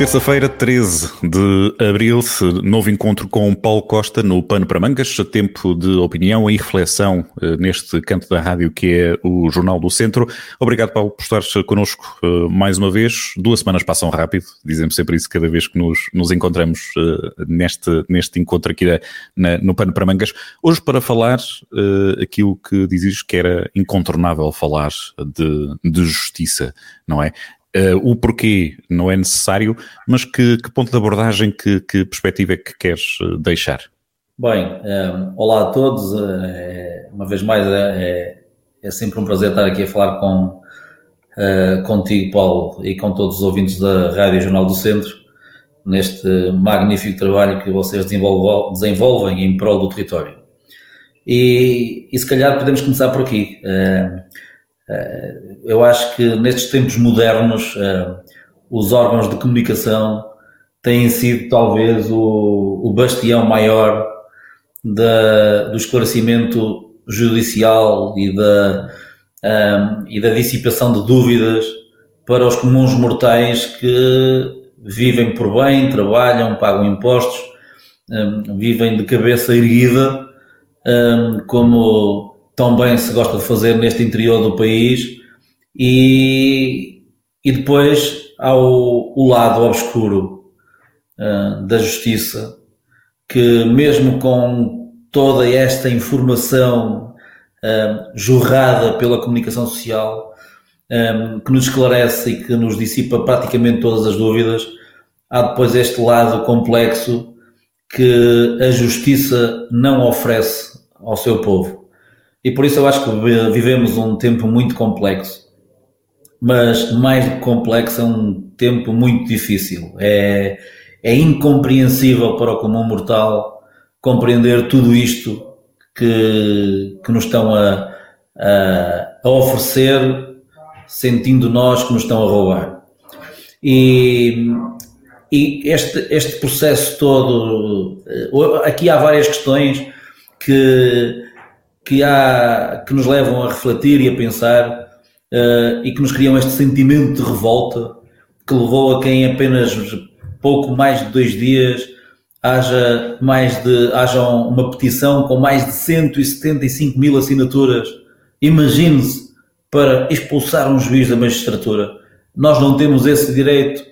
Terça-feira, 13 de abril, novo encontro com Paulo Costa no Pano para Mangas, tempo de opinião e reflexão eh, neste canto da rádio que é o Jornal do Centro. Obrigado, Paulo, por estares connosco eh, mais uma vez. Duas semanas passam rápido, dizemos sempre isso cada vez que nos, nos encontramos eh, neste, neste encontro aqui na, no Pano para Mangas. Hoje, para falar aquilo que dizes que era incontornável falar de, de justiça, não é? Uh, o porquê não é necessário, mas que, que ponto de abordagem, que, que, perspectiva é que queres eh, deixar? Bem, um, eh, olá a todos. É, uma vez mais, é, é, sempre um prazer estar aqui a falar com, uh, contigo, Paulo, e com todos os ouvintes da Rádio Jornal do Centro, neste magnífico trabalho que vocês desenvolvem em prol do território. E, e se calhar podemos começar por aqui. Uh, eu acho que nestes tempos modernos, eh, os órgãos de comunicação têm sido talvez o, bastião maior do esclarecimento judicial e da, eh, e da dissipação de dúvidas para os comuns mortais que vivem por bem, trabalham, pagam impostos, vivem de cabeça erguida, como tão bem se gosta de fazer neste interior do país e, e depois há o, o lado obscuro uh, da justiça que mesmo com toda esta informação uh, jorrada pela comunicação social um, que nos esclarece e que nos dissipa praticamente todas as dúvidas, há depois este lado complexo que a justiça não oferece ao seu povo. E por isso eu acho que vivemos um tempo muito complexo. Mas mais do que complexo, é um tempo muito difícil. É, é incompreensível para o comum mortal compreender tudo isto que, que nos estão a, a, a oferecer, sentindo nós que nos estão a roubar. E, e este, este processo todo, eh, aqui há várias questões que que, há, que nos levam a refletir e a pensar uh, e que nos criam este sentimento de revolta que levou a quem apenas pouco mais de dois dias haja mais de haja uma petição com mais de 175 mil assinaturas. Imagine-se para expulsar um juiz da magistratura. Nós não temos esse direito,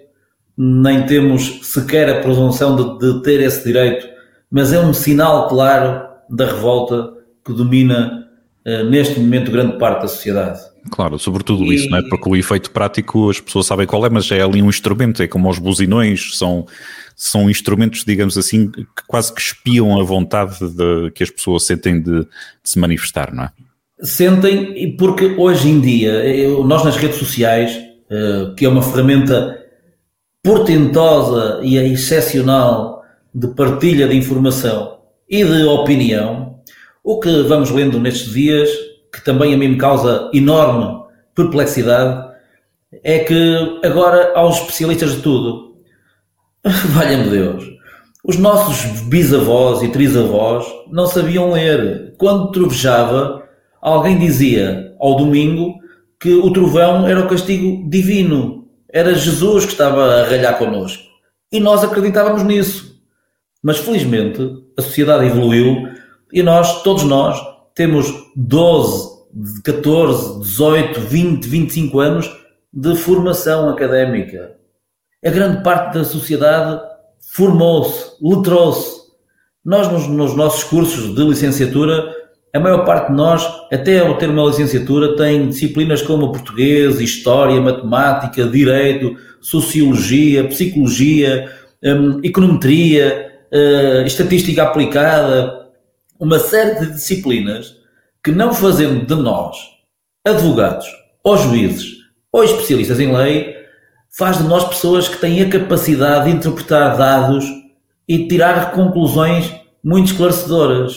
nem temos sequer a presunção de, de ter esse direito, mas é um sinal claro da revolta que domina uh, neste momento grande parte da sociedade. Claro, sobretudo e... isso, não é? Porque o efeito prático as pessoas sabem qual é, mas é ali um instrumento, é como os buzinões, são, são instrumentos, digamos assim, que quase que espiam a vontade de, que as pessoas sentem de, de se manifestar, não é? Sentem, porque hoje em dia, nós nas redes sociais, uh, que é uma ferramenta portentosa e excepcional de partilha de informação e de opinião, o que vamos lendo nestes dias, que também a mim me causa enorme perplexidade, é que agora há os especialistas de tudo. Valha-me Deus. Os nossos bisavós e trisavós não sabiam ler. Quando trovejava, alguém dizia ao domingo que o trovão era o castigo divino. Era Jesus que estava a ralhar connosco. E nós acreditávamos nisso. Mas felizmente a sociedade evoluiu e nós, todos nós, temos 12, 14, 18, 20, 25 anos de formação académica. A grande parte da sociedade formou-se, letrou-se. Nós, nos, nos, nossos cursos de licenciatura, a maior parte de nós, até ao ter uma licenciatura, tem disciplinas como português, história, matemática, direito, sociologia, psicologia, hum, econometria, uh, estatística aplicada, uma série de disciplinas que, não fazendo de nós advogados, ou juízes, ou especialistas em lei, faz de nós pessoas que têm a capacidade de interpretar dados e tirar conclusões muito esclarecedoras.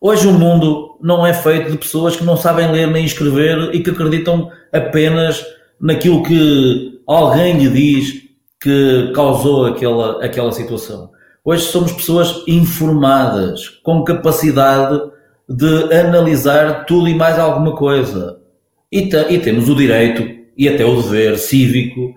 Hoje o mundo não é feito de pessoas que não sabem ler nem escrever e que acreditam apenas naquilo que alguém lhe diz que causou aquela, aquela situação. Hoje somos pessoas informadas, com capacidade de analisar tudo e mais alguma coisa. E, e temos o direito e até o dever cívico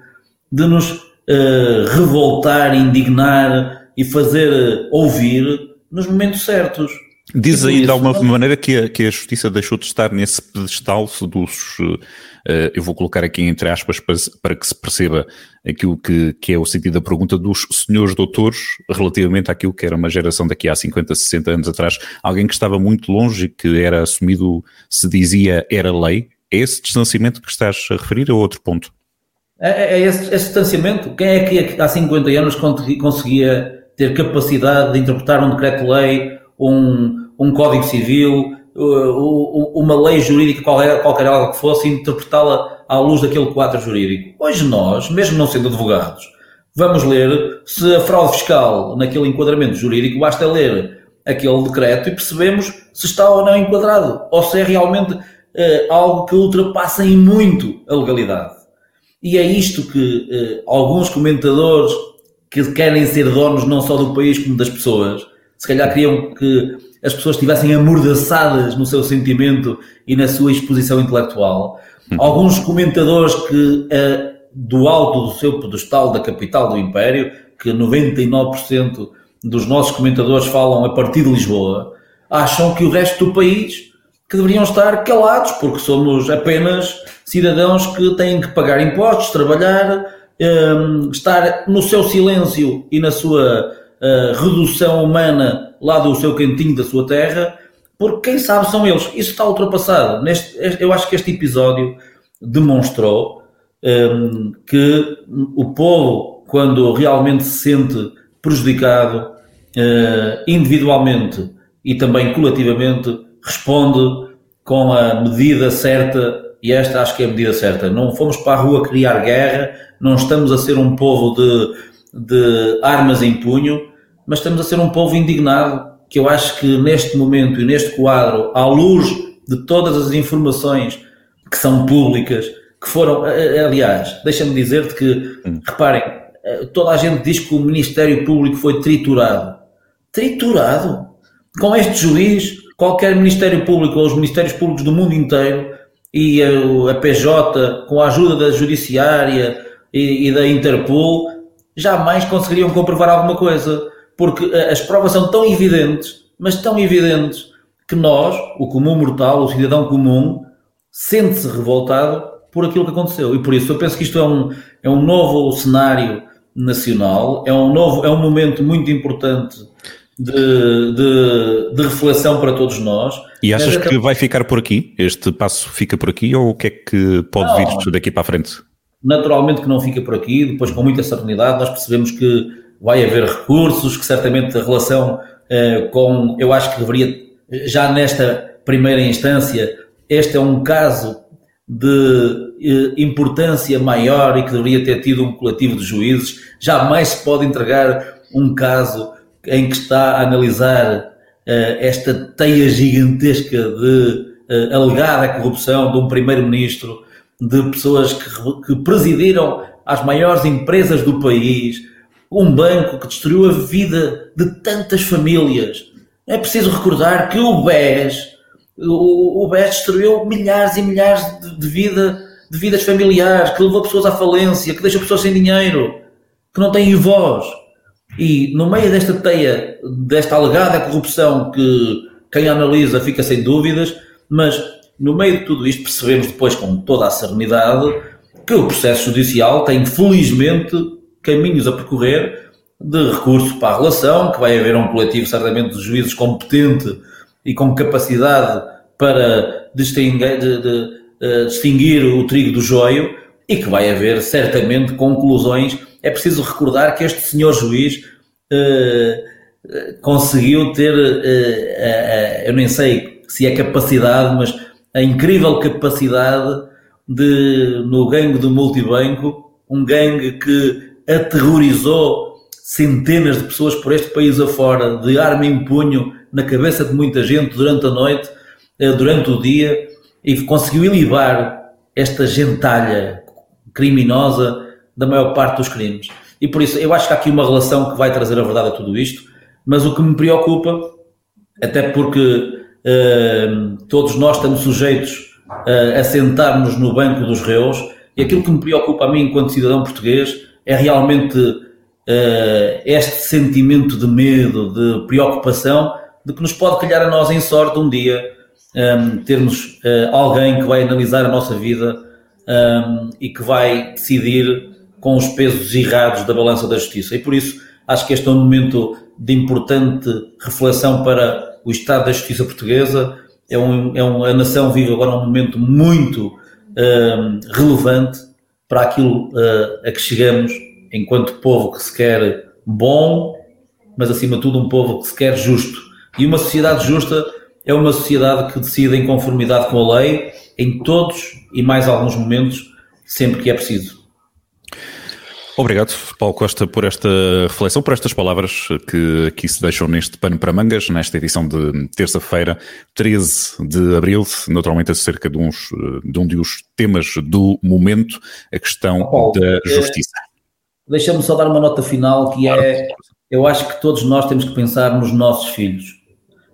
de nos uh, revoltar, indignar e fazer ouvir nos momentos certos. Diz aí de alguma maneira que a, que a Justiça deixou de estar nesse pedestal dos, uh, eu vou colocar aqui entre aspas para, para, que se perceba aquilo que, que é o sentido da pergunta dos senhores doutores relativamente àquilo que era uma geração daqui a 50, 60 anos atrás, alguém que estava muito longe e que era assumido, se dizia, era lei. É esse distanciamento que estás a referir ou outro ponto? É, é, é esse, esse, distanciamento. Quem é que há 50 anos conseguia ter capacidade de interpretar um decreto-lei, um, um código civil, uma lei jurídica, qualquer, qualquer algo que fosse, interpretá-la à luz daquele quadro jurídico? Hoje nós, mesmo não sendo advogados, vamos ler se a fraude fiscal naquele enquadramento jurídico, basta ler aquele decreto e percebemos se está ou não enquadrado, ou se é realmente eh, algo que ultrapassa em muito a legalidade. E é isto que eh, alguns comentadores que querem ser donos não só do país como das pessoas, se calhar queriam que as pessoas estivessem amordaçadas no seu sentimento e na sua exposição intelectual. Uhum. Alguns comentadores que eh, do alto do seu pedestal da capital do Império, que 99% dos nossos comentadores falam a partir de Lisboa, acham que o resto do país que deveriam estar calados, porque somos apenas cidadãos que têm que pagar impostos, trabalhar, um, estar no seu silêncio e na sua redução humana lá do seu cantinho da sua terra, porque quem sabe são eles. Isso está ultrapassado. Neste, eu acho que este episódio demonstrou um, que o povo, quando realmente se sente prejudicado uh, individualmente e também coletivamente, responde com a medida certa, e esta acho que é a medida certa. Não fomos para a rua criar guerra, não estamos a ser um povo de, de armas em punho, mas estamos a ser um povo indignado, que eu acho que neste momento e neste quadro, à luz de todas as informações que são públicas, que foram, aliás, deixa-me dizer-te que, hum. reparem, eh, toda a gente diz que o Ministério Público foi triturado. Triturado? Com este juiz, qualquer Ministério Público ou os Ministérios Públicos do mundo inteiro e a, a PJ, com a ajuda da Judiciária e, e, da Interpol, jamais conseguiriam comprovar alguma coisa, porque as provas são tão evidentes, mas tão evidentes, que nós, o comum mortal, o cidadão comum, sente-se revoltado por aquilo que aconteceu. E por isso eu penso que isto é um, é um novo cenário nacional, é um, novo, é um momento muito importante de, de, de, reflexão para todos nós. E achas que vai ficar por aqui? Este passo fica por aqui ou o que é que pode não, vir daqui para a frente? Naturalmente que não fica por aqui, depois com muita serenidade nós percebemos que vai haver recursos, que certamente a relação eh, com, eu acho que deveria, já nesta primeira instância, este é um caso de eh, importância maior e que deveria ter tido um coletivo de juízes, jamais se pode entregar um caso em que está a analisar uh, esta teia gigantesca de alegada corrupção de um primeiro-ministro, de pessoas que, que presidiram as maiores empresas do país, um banco que destruiu a vida de tantas famílias. É preciso recordar que o BES, o, o BES destruiu milhares e milhares de, de, vida, de vidas familiares, que levou pessoas à falência, que deixa pessoas sem dinheiro, que não têm voz. E no meio desta teia, desta alegada corrupção que quem analisa fica sem dúvidas, mas no meio de tudo isto percebemos depois com toda a serenidade que o processo judicial tem felizmente caminhos a percorrer de recurso para a relação, que vai haver um coletivo certamente de juízes competente e com capacidade para distinguir, de, de, eh, distinguir o trigo do joio e que vai haver certamente conclusões. É preciso recordar que este senhor juiz uh, conseguiu ter, eu nem sei se é capacidade, mas a incrível capacidade de, no gangue do multibanco, um gangue que aterrorizou centenas de pessoas por este país afora, de arma em punho na cabeça de muita gente durante a noite, durante o dia, e conseguiu ilibar esta gentalha criminosa da maior parte dos crimes. E por isso, eu acho que há aqui uma relação que vai trazer a verdade a tudo isto, mas o que me preocupa, até porque todos nós estamos sujeitos a sentar-nos no banco dos reus, e aquilo que me preocupa a mim enquanto cidadão português é realmente uh, este sentimento de medo, de preocupação, de que nos pode calhar a nós em sorte um dia termos alguém que vai analisar a nossa vida e que vai decidir com os pesos errados da balança da justiça. E por isso acho que este é um momento de importante reflexão para o estado da justiça portuguesa. É um, é um, a nação vive agora um momento muito um, relevante para aquilo uh, a que chegamos enquanto povo que se quer bom, mas acima de tudo um povo que se quer justo. E uma sociedade justa é uma sociedade que decide em conformidade com a lei em todos e mais alguns momentos, sempre que é preciso. Obrigado, Paulo Costa, por esta reflexão, por estas palavras que aqui se deixam neste pano para mangas, nesta edição de terça-feira, 13 de abril, naturalmente acerca de, uns, de um dos temas do momento, a questão Paulo, da é, justiça. É, Deixa-me só dar uma nota final que é, eu acho que todos nós temos que pensar nos nossos filhos.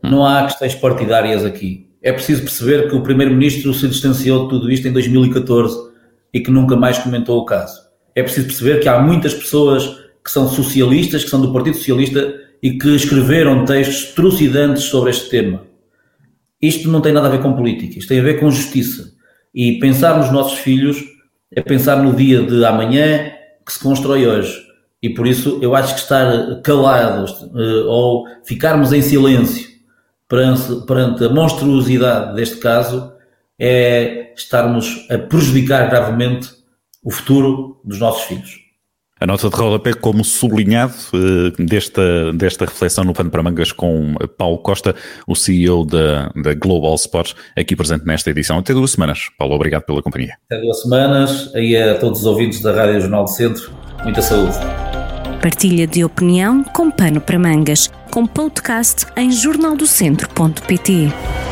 Não há questões partidárias aqui. É preciso perceber que o Primeiro-Ministro se distanciou de tudo isto em 2014 e que nunca mais comentou o caso. É preciso perceber que há muitas pessoas que são socialistas, que são do Partido Socialista e que escreveram textos trucidantes sobre este tema. Isto não tem nada a ver com política, isto tem a ver com justiça. E pensar nos nossos filhos é pensar no dia de amanhã que se constrói hoje. E por isso eu acho que estar calados eh, ou ficarmos em silêncio perante, perante a monstruosidade deste caso é estarmos a prejudicar gravemente o futuro dos nossos filhos. A nota de rodapé como sublinhado uh, desta, desta reflexão no Pano para Mangas com Paulo Costa, o CEO da, da Global Sports, aqui presente nesta edição. Até duas semanas. Paulo, obrigado pela companhia. Até duas semanas. Aí a todos os ouvintes da Rádio Jornal do Centro, muita saúde. Partilha de opinião com Pano para Mangas com podcast em jornaldocentro.pt.